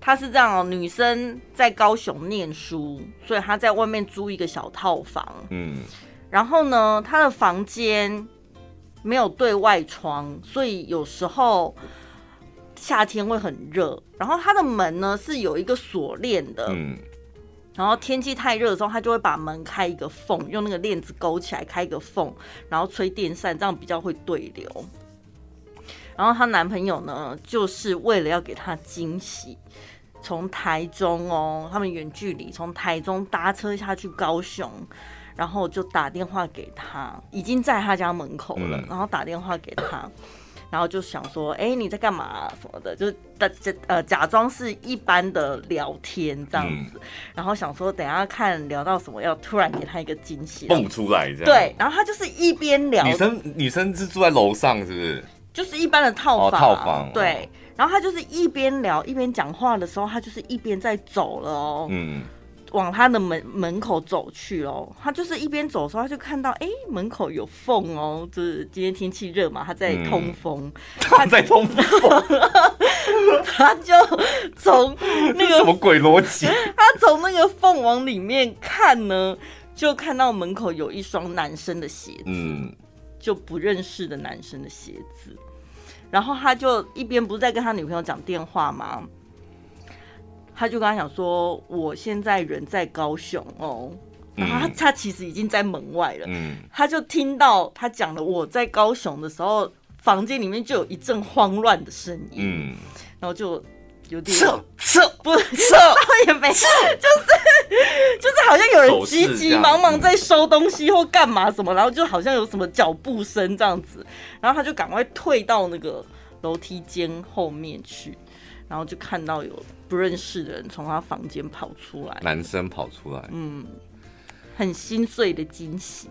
他是这样哦：女生在高雄念书，所以她在外面租一个小套房。嗯，然后呢，她的房间。没有对外窗，所以有时候夏天会很热。然后它的门呢是有一个锁链的，嗯，然后天气太热的时候，他就会把门开一个缝，用那个链子勾起来开一个缝，然后吹电扇，这样比较会对流。然后她男朋友呢，就是为了要给她惊喜，从台中哦，他们远距离从台中搭车下去高雄。然后就打电话给他，已经在他家门口了。嗯、然后打电话给他，然后就想说：“哎，你在干嘛、啊？什么的？”就是假呃假装是一般的聊天这样子。嗯、然后想说，等一下看聊到什么，要突然给他一个惊喜，蹦出来这样。对，然后他就是一边聊，女生女生是住在楼上，是不是？就是一般的套房。哦、套房。对，然后他就是一边聊一边讲话的时候，他就是一边在走了哦。嗯。往他的门门口走去哦，他就是一边走的时候，他就看到哎、欸，门口有缝哦，就是今天天气热嘛，他在通风，嗯、他在通风，他就从那个什么鬼逻辑？他从那个缝往里面看呢，就看到门口有一双男生的鞋子，嗯，就不认识的男生的鞋子，然后他就一边不是在跟他女朋友讲电话吗？他就跟他讲说，我现在人在高雄哦，然后他他其实已经在门外了，嗯，他就听到他讲了我在高雄的时候，房间里面就有一阵慌乱的声音，嗯，然后就有点撤撤。不撤，也没撤，就是就是好像有人急急忙忙在收东西或干嘛什么，然后就好像有什么脚步声这样子，然后他就赶快退到那个楼梯间后面去。然后就看到有不认识的人从他房间跑出来，男生跑出来，嗯，很心碎的惊喜。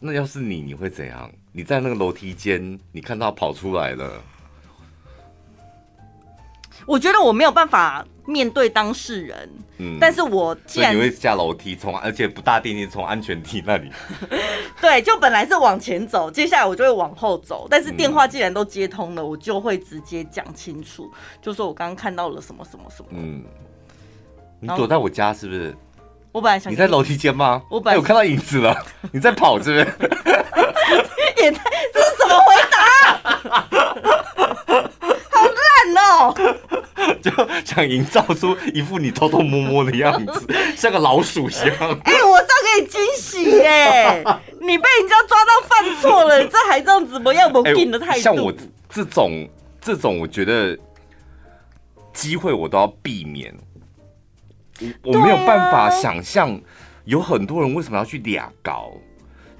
那要是你，你会怎样？你在那个楼梯间，你看到他跑出来了。我觉得我没有办法面对当事人，嗯，但是我既然你会下楼梯，从而且不搭电梯，从安全梯那里，对，就本来是往前走，接下来我就会往后走，但是电话既然都接通了，嗯、我就会直接讲清楚，就说我刚刚看到了什么什么什么，嗯，你躲在我家是不是？我本来想你在楼梯间吗？我本来、欸、我看到影子了，你在跑是不是？也太这是什么回答？就想营造出一副你偷偷摸摸的样子，像个老鼠一样。哎、欸，我是要给你惊喜耶！你被人家抓到犯错了，这还这样子么样？我给你的态度、欸。像我这种这种，我觉得机会我都要避免。我我没有办法想象，有很多人为什么要去俩高。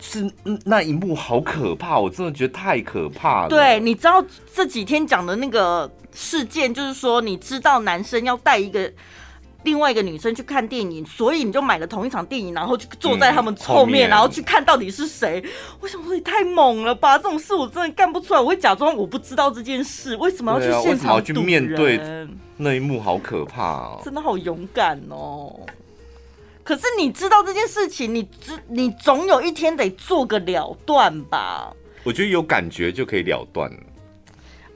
是那一幕好可怕，我真的觉得太可怕了。对，你知道这几天讲的那个事件，就是说你知道男生要带一个另外一个女生去看电影，所以你就买了同一场电影，然后去坐在他们后面，嗯、后面然后去看到底是谁。我想说，你太猛了吧！这种事我真的干不出来，我会假装我不知道这件事。为什么要去现场、啊、去面对那一幕？好可怕哦！真的好勇敢哦。可是你知道这件事情，你知你总有一天得做个了断吧？我觉得有感觉就可以了断。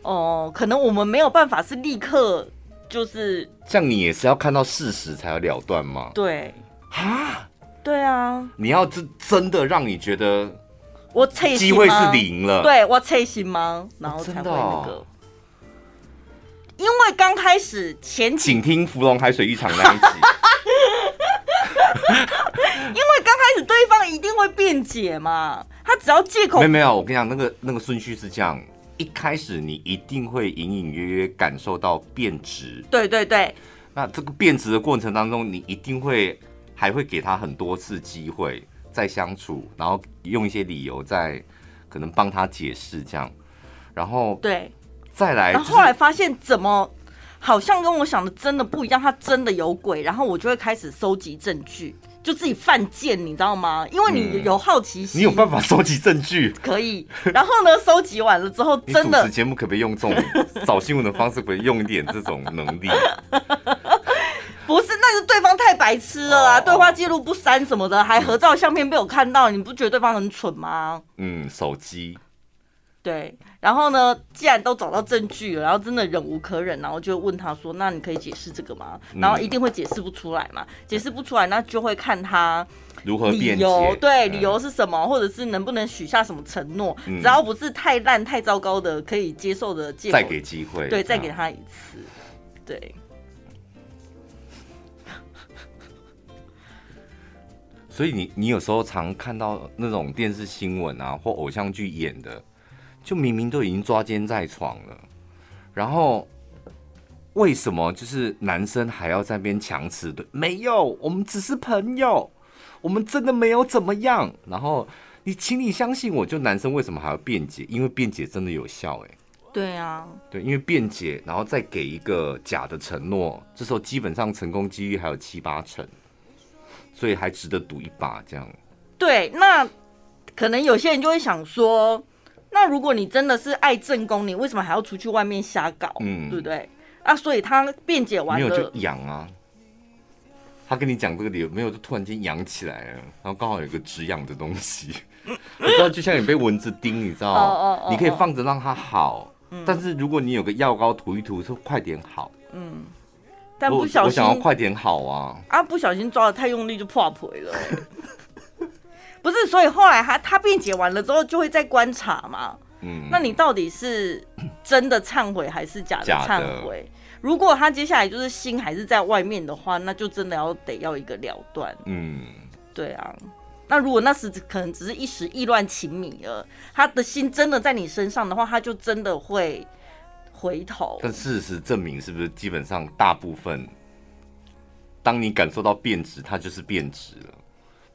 哦，可能我们没有办法是立刻就是像你也是要看到事实才要了断吗？对啊，对啊，你要真真的让你觉得我机会是零了，对我脆心吗？然后才会那个。哦因为刚开始前几，请听芙蓉海水浴场那一集。因为刚开始对方一定会辩解嘛，他只要借口。没有没有，我跟你讲，那个那个顺序是这样：一开始你一定会隐隐约约感受到变质。对对对。那这个变质的过程当中，你一定会还会给他很多次机会再相处，然后用一些理由再可能帮他解释这样，然后对。再来，然后后来发现怎么好像跟我想的真的不一样，他真的有鬼，然后我就会开始收集证据，就自己犯贱，你知道吗？因为你有好奇心，你有办法收集证据，可以。然后呢，收集完了之后，真的，节目可不可以用这种 找新闻的方式，可以用一点这种能力？不是，那是对方太白痴了啊！对话记录不删什么的，还合照相片被我看到，你不觉得对方很蠢吗？嗯，手机。对，然后呢，既然都找到证据了，然后真的忍无可忍，然后就问他说：“那你可以解释这个吗？”然后一定会解释不出来嘛，解释不出来，那就会看他如何理由，对，理由是什么，或者是能不能许下什么承诺，只要不是太烂、太糟糕的可以接受的借口，再给机会，对，再给他一次，对。所以你你有时候常看到那种电视新闻啊，或偶像剧演的。就明明都已经抓奸在床了，然后为什么就是男生还要在那边强词？对，没有，我们只是朋友，我们真的没有怎么样。然后你，请你相信我，就男生为什么还要辩解？因为辩解真的有效，哎，对啊，对，因为辩解，然后再给一个假的承诺，这时候基本上成功几率还有七八成，所以还值得赌一把。这样，对，那可能有些人就会想说。那如果你真的是爱正宫，你为什么还要出去外面瞎搞？嗯，对不对？啊，所以他辩解完了，没有就痒啊。他跟你讲这个理由，没有就突然间痒起来了，然后刚好有个止痒的东西，你知道，就像你被蚊子叮，你知道，哦哦、你可以放着让它好，嗯、但是如果你有个药膏涂一涂，说快点好，嗯，但不小心，我，我想要快点好啊，啊，不小心抓的太用力就破皮了。不是，所以后来他他辩解完了之后，就会再观察嘛。嗯，那你到底是真的忏悔还是假的忏悔？如果他接下来就是心还是在外面的话，那就真的要得要一个了断。嗯，对啊。那如果那时可能只是一时意乱情迷了，他的心真的在你身上的话，他就真的会回头。但事实证明，是不是基本上大部分，当你感受到变质，它就是变质了。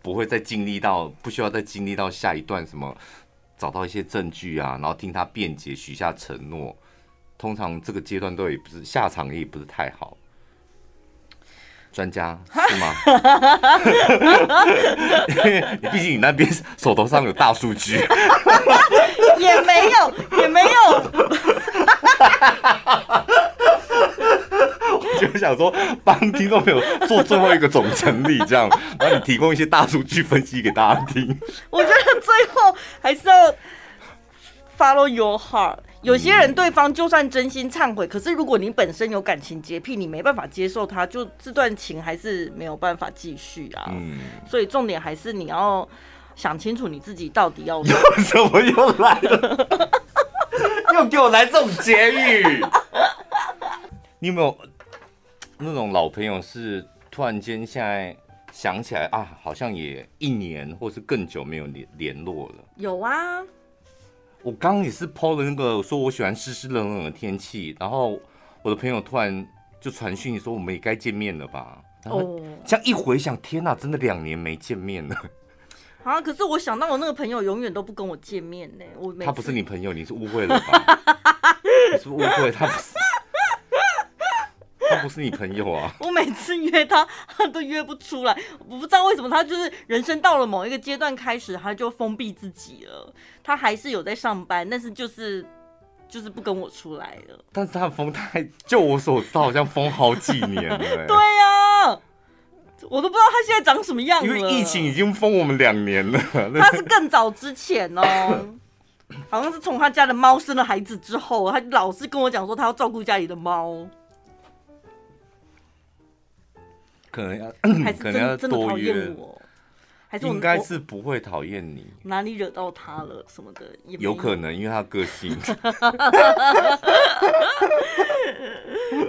不会再经历到，不需要再经历到下一段什么，找到一些证据啊，然后听他辩解，许下承诺。通常这个阶段都也不是下场，也不是太好。专家是吗？你毕竟你那边手头上有大数据，也没有，也没有。就想说帮听众朋友做最后一个总整理，这样，然后你提供一些大数据分析给大家听。我觉得最后还是要 follow your heart。有些人对方就算真心忏悔，可是如果你本身有感情洁癖，你没办法接受他，就这段情还是没有办法继续啊。嗯，所以重点还是你要想清楚你自己到底要 什么。又来了？又给我来这种结语？你有没有？那种老朋友是突然间现在想起来啊，好像也一年或是更久没有联联络了。有啊，我刚刚也是 PO 了那个说我喜欢湿湿冷冷的天气，然后我的朋友突然就传讯说我们也该见面了吧？然后这样一回想，天哪，真的两年没见面了。啊！可是我想到我那个朋友永远都不跟我见面呢。我他不是你朋友，你是误会了吧？你是误会他不是。他不是你朋友啊！我每次约他，他都约不出来。我不知道为什么，他就是人生到了某一个阶段开始，他就封闭自己了。他还是有在上班，但是就是就是不跟我出来了。但是他封太，就我所知道，好像封好几年了。对呀、啊，我都不知道他现在长什么样了。因为疫情已经封我们两年了。他是更早之前哦，好像是从他家的猫生了孩子之后，他老是跟我讲说他要照顾家里的猫。可能要，还是真的 真的讨厌我，还是应该是不会讨厌你，哪里惹到他了什么的，有，有可能，因为他个性。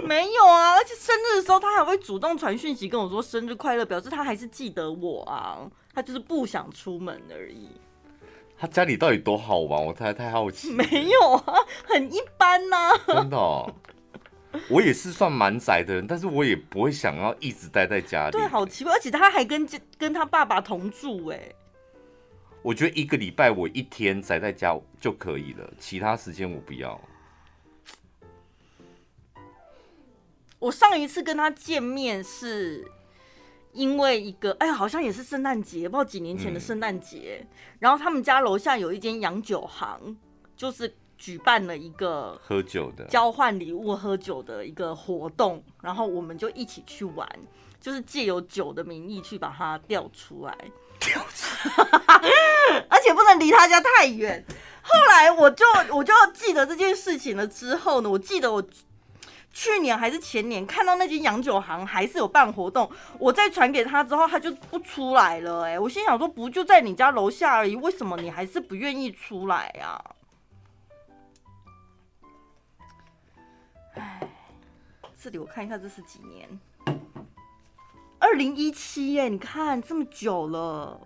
没有啊，而且生日的时候他还会主动传讯息跟我说生日快乐，表示他还是记得我啊，他就是不想出门而已。他家里到底多好玩？我太太好奇。没有啊，很一般呐、啊。真的哦。我也是算蛮宅的人，但是我也不会想要一直待在家里。对，好奇怪，而且他还跟跟他爸爸同住哎。我觉得一个礼拜我一天宅在家就可以了，其他时间我不要。我上一次跟他见面是因为一个，哎呀，好像也是圣诞节，不知道几年前的圣诞节。嗯。然后他们家楼下有一间洋酒行，就是。举办了一个喝酒的交换礼物、喝酒的一个活动，然后我们就一起去玩，就是借由酒的名义去把它调出来，调出来，而且不能离他家太远。后来我就我就记得这件事情了。之后呢，我记得我去年还是前年看到那间洋酒行还是有办活动，我再传给他之后，他就不出来了。哎，我心想说，不就在你家楼下而已，为什么你还是不愿意出来呀？哎，这里我看一下，这是几年？二零一七耶！你看这么久了，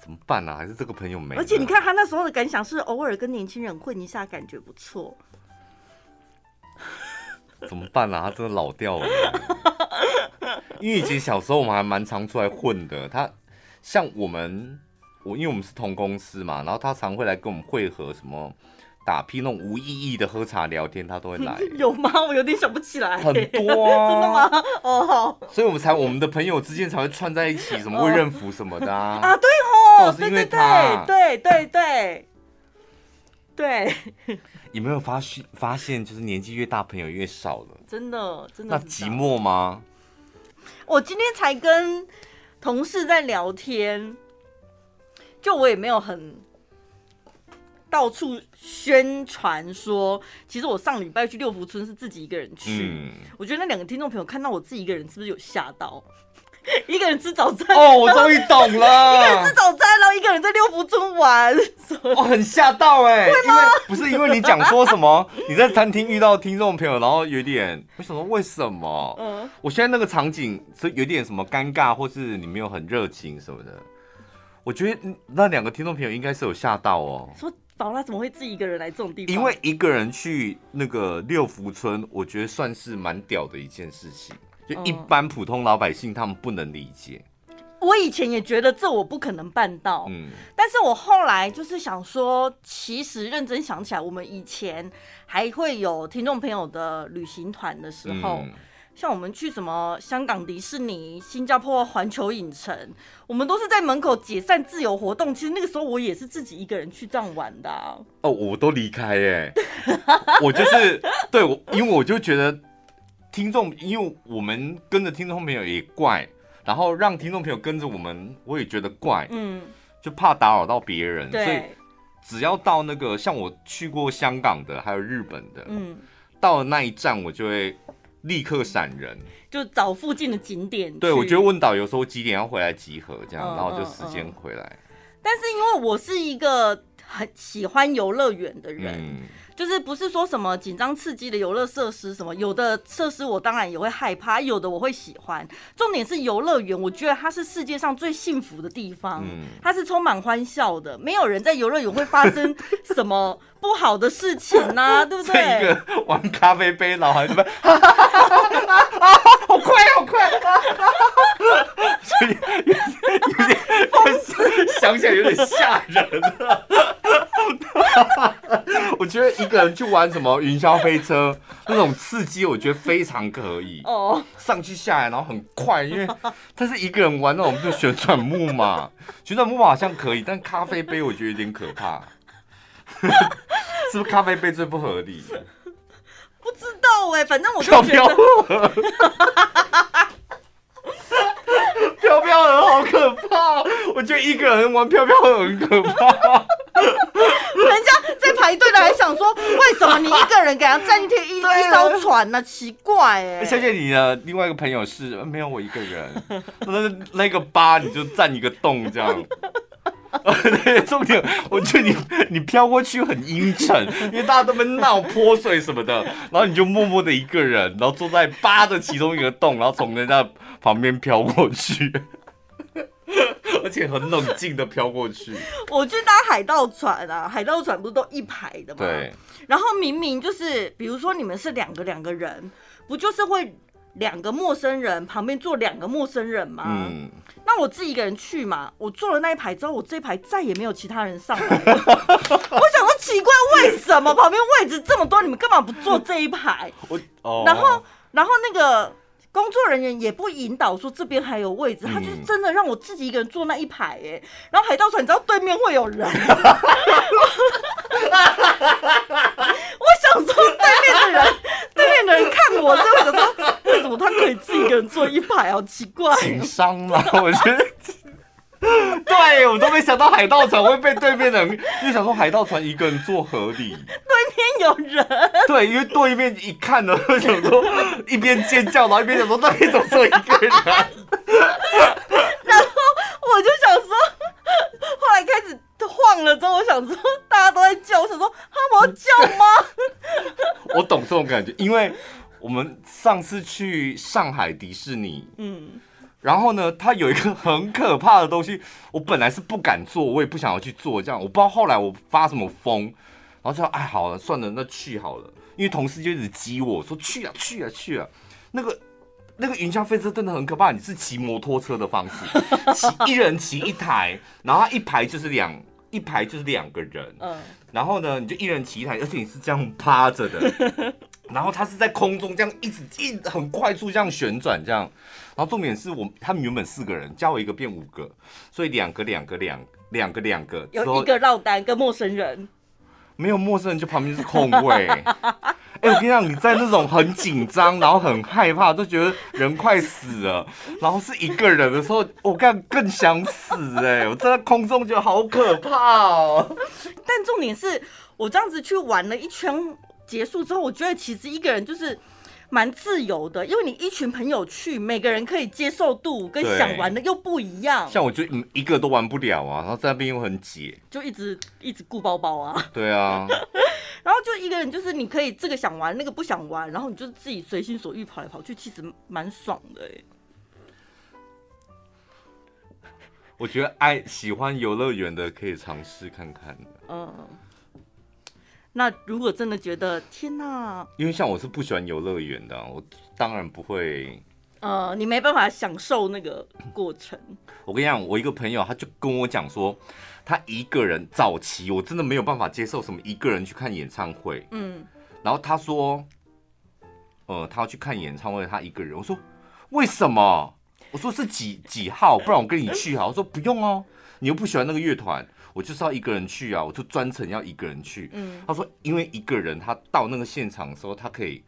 怎么办呢、啊？还是这个朋友没？而且你看他那时候的感想是，偶尔跟年轻人混一下，感觉不错。怎么办呢、啊？他真的老掉了。因为以前小时候我们还蛮常出来混的。他像我们，我因为我们是同公司嘛，然后他常会来跟我们会合什么。打屁那种无意义的喝茶聊天，他都会来。有吗？我有点想不起来。很多啊。真的吗？哦，好。所以我们才我们的朋友之间才会串在一起，什么会认服什么的啊。啊，对哦，是因为他。对对对对。有没有发现发现，就是年纪越大，朋友越少了？真的真的。那寂寞吗？我今天才跟同事在聊天，就我也没有很。到处宣传说，其实我上礼拜去六福村是自己一个人去。嗯、我觉得那两个听众朋友看到我自己一个人，是不是有吓到？一个人吃早餐哦，我终于懂了。一个人吃早餐，然后一个人在六福村玩，哦，很吓到哎、欸。因为不是因为你讲说什么，你在餐厅遇到听众朋友，然后有点我想说为什么？嗯，我现在那个场景是有点什么尴尬，或是你没有很热情什么的。我觉得那两个听众朋友应该是有吓到哦。说。宝拉怎么会自己一个人来这种地方？因为一个人去那个六福村，我觉得算是蛮屌的一件事情。就一般普通老百姓他们不能理解。我以前也觉得这我不可能办到，嗯，但是我后来就是想说，其实认真想起来，我们以前还会有听众朋友的旅行团的时候。嗯像我们去什么香港迪士尼、新加坡环球影城，我们都是在门口解散自由活动。其实那个时候我也是自己一个人去这样玩的、啊。哦，我都离开耶，我就是对我，因为我就觉得听众，因为我们跟着听众朋友也怪，然后让听众朋友跟着我们，我也觉得怪，嗯，就怕打扰到别人，所以只要到那个像我去过香港的，还有日本的，嗯，到了那一站我就会。立刻闪人，就找附近的景点。对，我觉得问导游说几点要回来集合，这样，嗯、然后就时间回来、嗯嗯。但是因为我是一个很喜欢游乐园的人。嗯就是不是说什么紧张刺激的游乐设施什么，有的设施我当然也会害怕，有的我会喜欢。重点是游乐园，我觉得它是世界上最幸福的地方，嗯、它是充满欢笑的，没有人在游乐园会发生什么不好的事情呐、啊，对不对？一个玩咖啡杯，然后还什么，好快好快，所以有点 想起来有点吓人我觉得一个人去玩什么云霄飞车 那种刺激，我觉得非常可以。哦，上去下来然后很快，因为他是一个人玩那种就旋转木马，旋转木马好像可以，但咖啡杯我觉得有点可怕。是不是咖啡杯最不合理？不知道哎、哎、欸，反正我就觉得 飘飘人好可怕，我觉得一个人玩飘飘会很可怕。人家在排队的还想说，为什么你一个人给他占贴一 一艘船呢、啊？奇怪哎、欸。谢谢你的，另外一个朋友是没有我一个人，那那个八你就占一个洞这样。对，重点，我觉得你你飘过去很阴沉，因为大家都在闹泼水什么的，然后你就默默的一个人，然后坐在扒的其中一个洞，然后从人家旁边飘过去，而且很冷静的飘过去。我去搭海盗船啊，海盗船不是都一排的吗？对。然后明明就是，比如说你们是两个两个人，不就是会两个陌生人旁边坐两个陌生人吗？嗯。那我自己一个人去嘛，我坐了那一排之后，我这一排再也没有其他人上来了。我想说奇怪，为什么旁边位置这么多，你们干嘛不坐这一排？我哦。然后，然后那个工作人员也不引导说这边还有位置，他就是真的让我自己一个人坐那一排哎。然后海盗船，你知道对面会有人。我想说对面的人，对面的人看我，就会想说。为什么他可以自己一个人坐一排？好奇怪，情商嘛，我觉得。对，我都没想到海盗船会被对面的人，因为想说海盗船一个人坐合理。对面有人。对，因为对面一看呢，就想说一边尖叫，然后一边想说那边怎么坐一个人？然后我就想说，后来开始晃了之后，我想说大家都在叫，我想说他们要叫吗？我懂这种感觉，因为。我们上次去上海迪士尼，嗯，然后呢，它有一个很可怕的东西，我本来是不敢坐，我也不想要去坐，这样，我不知道后来我发什么疯，然后就说，哎，好了，算了，那去好了，因为同事就一直激我说去啊去啊去啊，那个那个云霄飞车真的很可怕，你是骑摩托车的方式，骑一人骑一台，然后一排就是两一排就是两个人，嗯，然后呢，你就一人骑一台，而且你是这样趴着的。然后它是在空中这样一直一很快速这样旋转这样，然后重点是我他们原本四个人加我一个变五个，所以两个两个两两个两个有一个落单跟陌生人，没有陌生人就旁边是空位。哎、我跟你讲，你在那种很紧张然后很害怕都觉得人快死了，然后是一个人的时候，我更更想死哎、欸！我在空中觉得好可怕哦。但重点是我这样子去玩了一圈。结束之后，我觉得其实一个人就是蛮自由的，因为你一群朋友去，每个人可以接受度跟想玩的又不一样。像我就一个都玩不了啊，然后在那边又很挤，就一直一直顾包包啊。对啊，然后就一个人就是你可以这个想玩，那个不想玩，然后你就自己随心所欲跑来跑去，其实蛮爽的哎。我觉得爱喜欢游乐园的可以尝试看看。嗯。那如果真的觉得天哪，因为像我是不喜欢游乐园的，我当然不会。呃，你没办法享受那个过程。我跟你讲，我一个朋友他就跟我讲说，他一个人早期我真的没有办法接受什么一个人去看演唱会。嗯，然后他说，呃，他要去看演唱会，他一个人。我说为什么？我说是几几号？不然我跟你去好。我说不用哦，你又不喜欢那个乐团。我就是要一个人去啊！我就专程要一个人去。嗯，他说，因为一个人他到那个现场的时候，他可以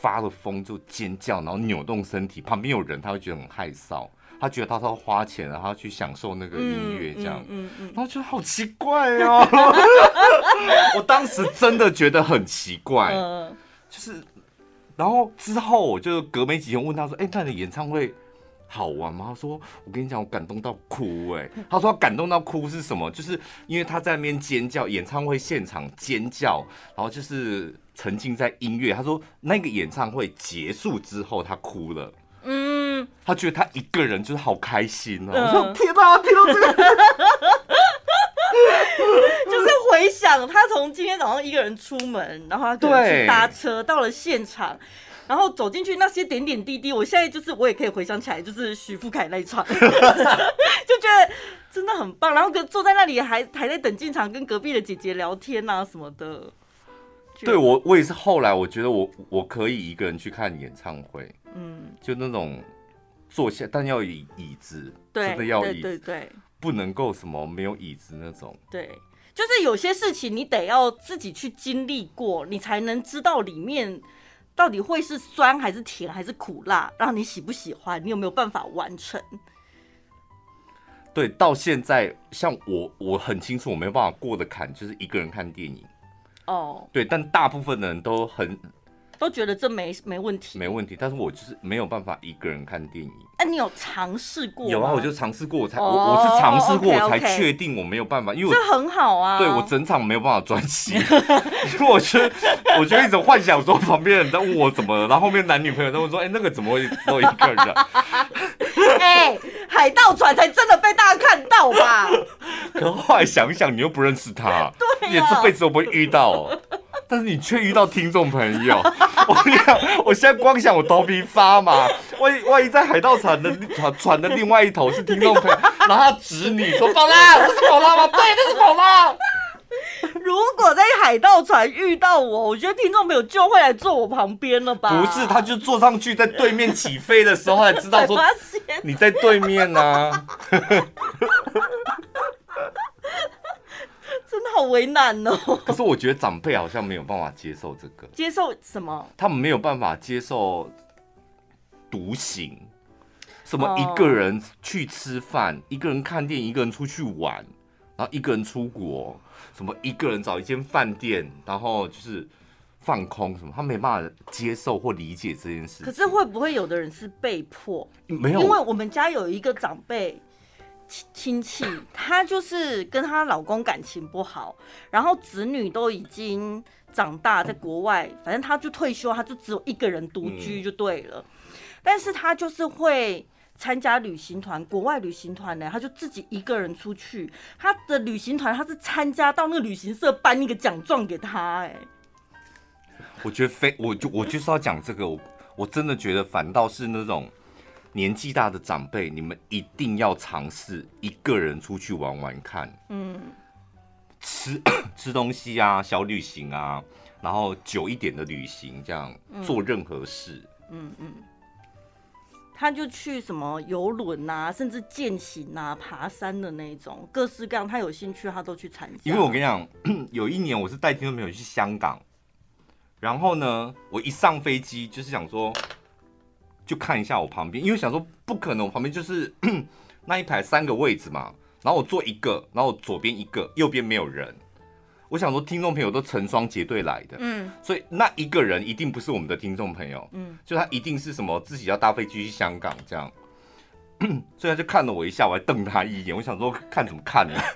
发了疯就尖叫，然后扭动身体，旁边有人他会觉得很害臊，他觉得他是要花钱，然后去享受那个音乐这样。嗯嗯，嗯，然后觉得好奇怪哦。我当时真的觉得很奇怪，就是，然后之后我就隔没几天问他说：“哎、欸，那你的演唱会？”好玩吗？他说：“我跟你讲，我感动到哭哎、欸。”他说：“他感动到哭是什么？就是因为他在那边尖叫，演唱会现场尖叫，然后就是沉浸在音乐。他说那个演唱会结束之后，他哭了。嗯，他觉得他一个人就是好开心哦、喔。我说天哪，听到这个，就是回想他从今天早上一个人出门，然后他去搭车到了现场。”然后走进去那些点点滴滴，我现在就是我也可以回想起来，就是徐富凯那一场，就觉得真的很棒。然后跟坐在那里还还在等进场，跟隔壁的姐姐聊天啊什么的。对我我也是后来我觉得我我可以一个人去看演唱会，嗯，就那种坐下但要椅椅子，对，真的要椅子，对对对，不能够什么没有椅子那种。对，就是有些事情你得要自己去经历过，你才能知道里面。到底会是酸还是甜还是苦辣，让你喜不喜欢？你有没有办法完成？对，到现在像我，我很清楚我没有办法过的坎，就是一个人看电影。哦，对，但大部分的人都很。都觉得这没没问题，没问题。但是我就是没有办法一个人看电影。哎、啊，你有尝试过？有啊，我就尝试过，我才、oh, 我我是尝试过，我才确定我没有办法，因为我这很好啊。对，我整场没有办法专心，因为我觉得我觉得一直幻想说旁边人在问我怎么了，然后后面男女朋友都会说，哎、欸，那个怎么会只有一个人？哎、欸，海盗船才真的被大家看到吧？可是后来想想，你又不认识他，对、啊，你这辈子都不会遇到。但是你却遇到听众朋友，我跟你讲，我现在光想我头皮发麻。万一万一在海盗船的船船的另外一头是听众朋友，然后他指你说宝拉，这是宝拉吗？对，这是宝拉。如果在海盗船遇到我，我觉得听众朋友就会来坐我旁边了吧？不是，他就坐上去，在对面起飞的时候才知道说你在对面呢、啊。真的好为难哦。可是我觉得长辈好像没有办法接受这个。接受什么？他们没有办法接受独行，什么一个人去吃饭，哦，一个人看电影，一个人出去玩，然后一个人出国，什么一个人找一间饭店，然后就是放空什么，他没办法接受或理解这件事。可是会不会有的人是被迫？没有，因为我们家有一个长辈。亲戚，她就是跟她老公感情不好，然后子女都已经长大，在国外，反正她就退休，她就只有一个人独居就对了。但是她就是会参加旅行团，国外旅行团呢，她就自己一个人出去。她的旅行团，她是参加到那个旅行社颁一个奖状给她。哎，我觉得非，我就我就是要讲这个，我我真的觉得反倒是那种。年纪大的长辈，你们一定要尝试一个人出去玩玩看。嗯，吃 吃东西啊，小旅行啊，然后久一点的旅行，这样、嗯、做任何事。嗯嗯，他就去什么游轮啊，甚至健行啊，爬山的那种，各式各样，他有兴趣他都去参加。因为我跟你讲，有一年我是带听众朋友去香港，然后呢，我一上飞机就是想说。就看一下我旁边，因为想说不可能，我旁边就是 那一排三个位置嘛，然后我坐一个，然后我左边一个，右边没有人。我想说听众朋友都成双结对来的，嗯，所以那一个人一定不是我们的听众朋友，嗯，就他一定是什么自己要搭飞机去香港这样，所以他就看了我一下，我还瞪他一眼，我想说看怎么看呢？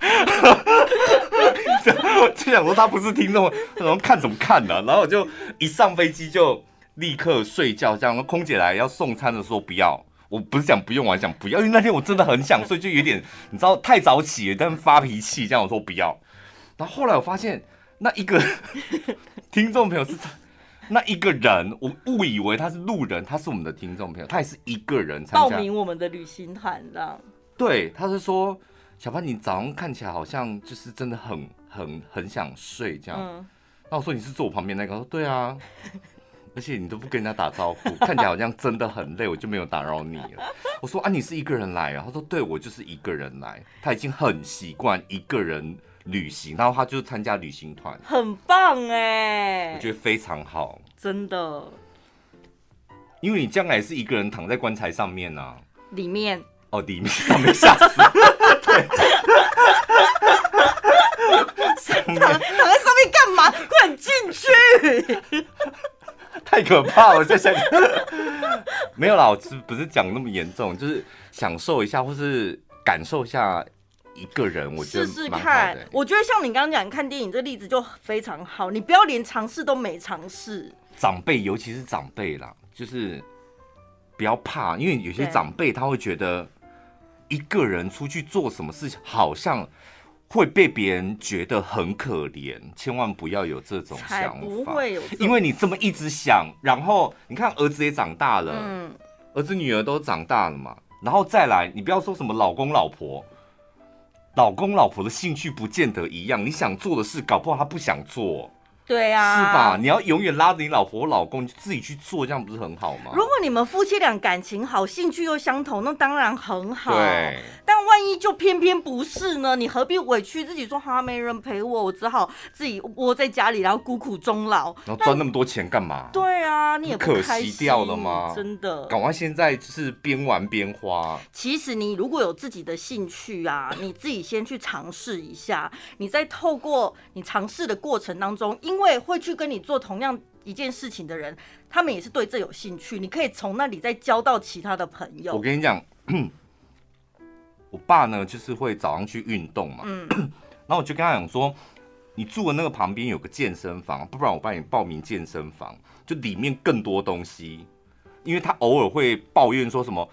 就想说他不是听众，然后看怎么看呢？然后我就一上飞机就。立刻睡觉，这样。空姐来要送餐的时候不要，我不是讲不用，我还讲不要，因为那天我真的很想睡，就有点你知道太早起了，但发脾气这样，我说不要。然后后来我发现那一个听众朋友是那一个人，我误以为他是路人，他是我们的听众朋友，他也是一个人参加报名我们的旅行团的。对，他是说小潘，你早上看起来好像就是真的很很很想睡这样。嗯、那我说你是坐我旁边那个，他说对啊。而且你都不跟人家打招呼，看起来好像真的很累，我就没有打扰你了。我说啊，你是一个人来啊？他说对，我就是一个人来。他已经很习惯一个人旅行，然后他就参加旅行团，很棒哎，我觉得非常好，真的。因为你将来是一个人躺在棺材上面啊，里面哦，里面上面吓死，对，躺躺在上面干嘛？快点进去！太可怕了！在想 没有啦，我是不是讲那么严重？就是享受一下，或是感受一下一个人，我觉得试试看。我觉得像你刚刚讲看电影这个例子就非常好，你不要连尝试都没尝试。长辈，尤其是长辈啦，就是不要怕，因为有些长辈他会觉得一个人出去做什么事情，好像。会被别人觉得很可怜，千万不要有这种想法。不会有，因为你这么一直想，然后你看儿子也长大了，嗯，儿子女儿都长大了嘛，然后再来，你不要说什么老公老婆，老公老婆的兴趣不见得一样，你想做的事，搞不好他不想做。对呀、啊，是吧？你要永远拉着你老婆老公，就自己去做，这样不是很好吗？如果你们夫妻俩感情好，兴趣又相同，那当然很好。对。但万一就偏偏不是呢？你何必委屈自己说哈没人陪我，我只好自己窝在家里，然后孤苦终老。然后赚那么多钱干嘛？对啊，你也不可惜掉了吗？真的。赶快现在就是边玩边花。其实你如果有自己的兴趣啊，你自己先去尝试一下。你在透过你尝试的过程当中，因为会去跟你做同样一件事情的人，他们也是对这有兴趣。你可以从那里再交到其他的朋友。我跟你讲，我爸呢就是会早上去运动嘛，嗯，然后我就跟他讲说，你住的那个旁边有个健身房，不然我帮你报名健身房，就里面更多东西。因为他偶尔会抱怨说什么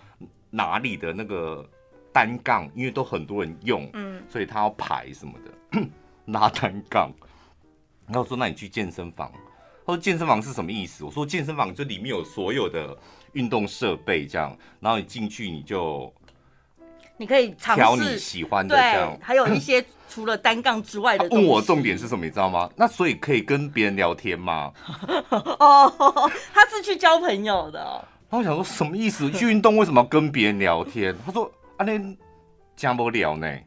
哪里的那个单杠，因为都很多人用，嗯，所以他要排什么的 拉单杠。然后我说：“那你去健身房。”他说：“健身房是什么意思？”我说：“健身房就里面有所有的运动设备，这样，然后你进去你就，你可以挑你喜欢的这样，还有一些除了单杠之外的。”问我重点是什么，你知道吗？那所以可以跟别人聊天吗？哦，他是去交朋友的。然后我想说什么意思？去运动为什么要跟别人聊天？他说：“啊，那讲不了呢。”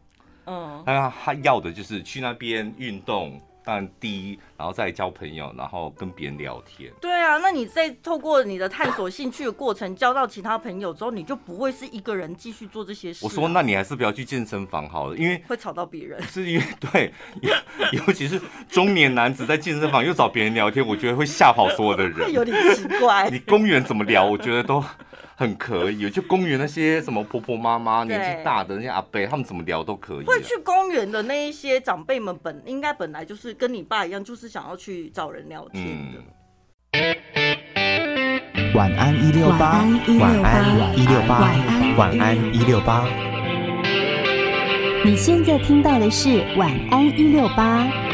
嗯，他他要的就是去那边运动。当然，第一，然后再交朋友，然后跟别人聊天。对啊，那你在透过你的探索兴趣的过程，交到其他朋友之后，你就不会是一个人继续做这些事啊。我说，那你还是不要去健身房好了，因为会吵到别人。是因为 对，尤其是中年男子在健身房又找别人聊天，我觉得会吓跑所有的人。有点奇怪。你公园怎么聊？我觉得都。很可以，就公园那些什么婆婆妈妈、年纪大的那些阿伯，他们怎么聊都可以。会去公园的那一些长辈们本，本应该本来就是跟你爸一样，就是想要去找人聊天的。晚安一六八，晚安一六八，晚安一六八。你现在听到的是晚安一六八。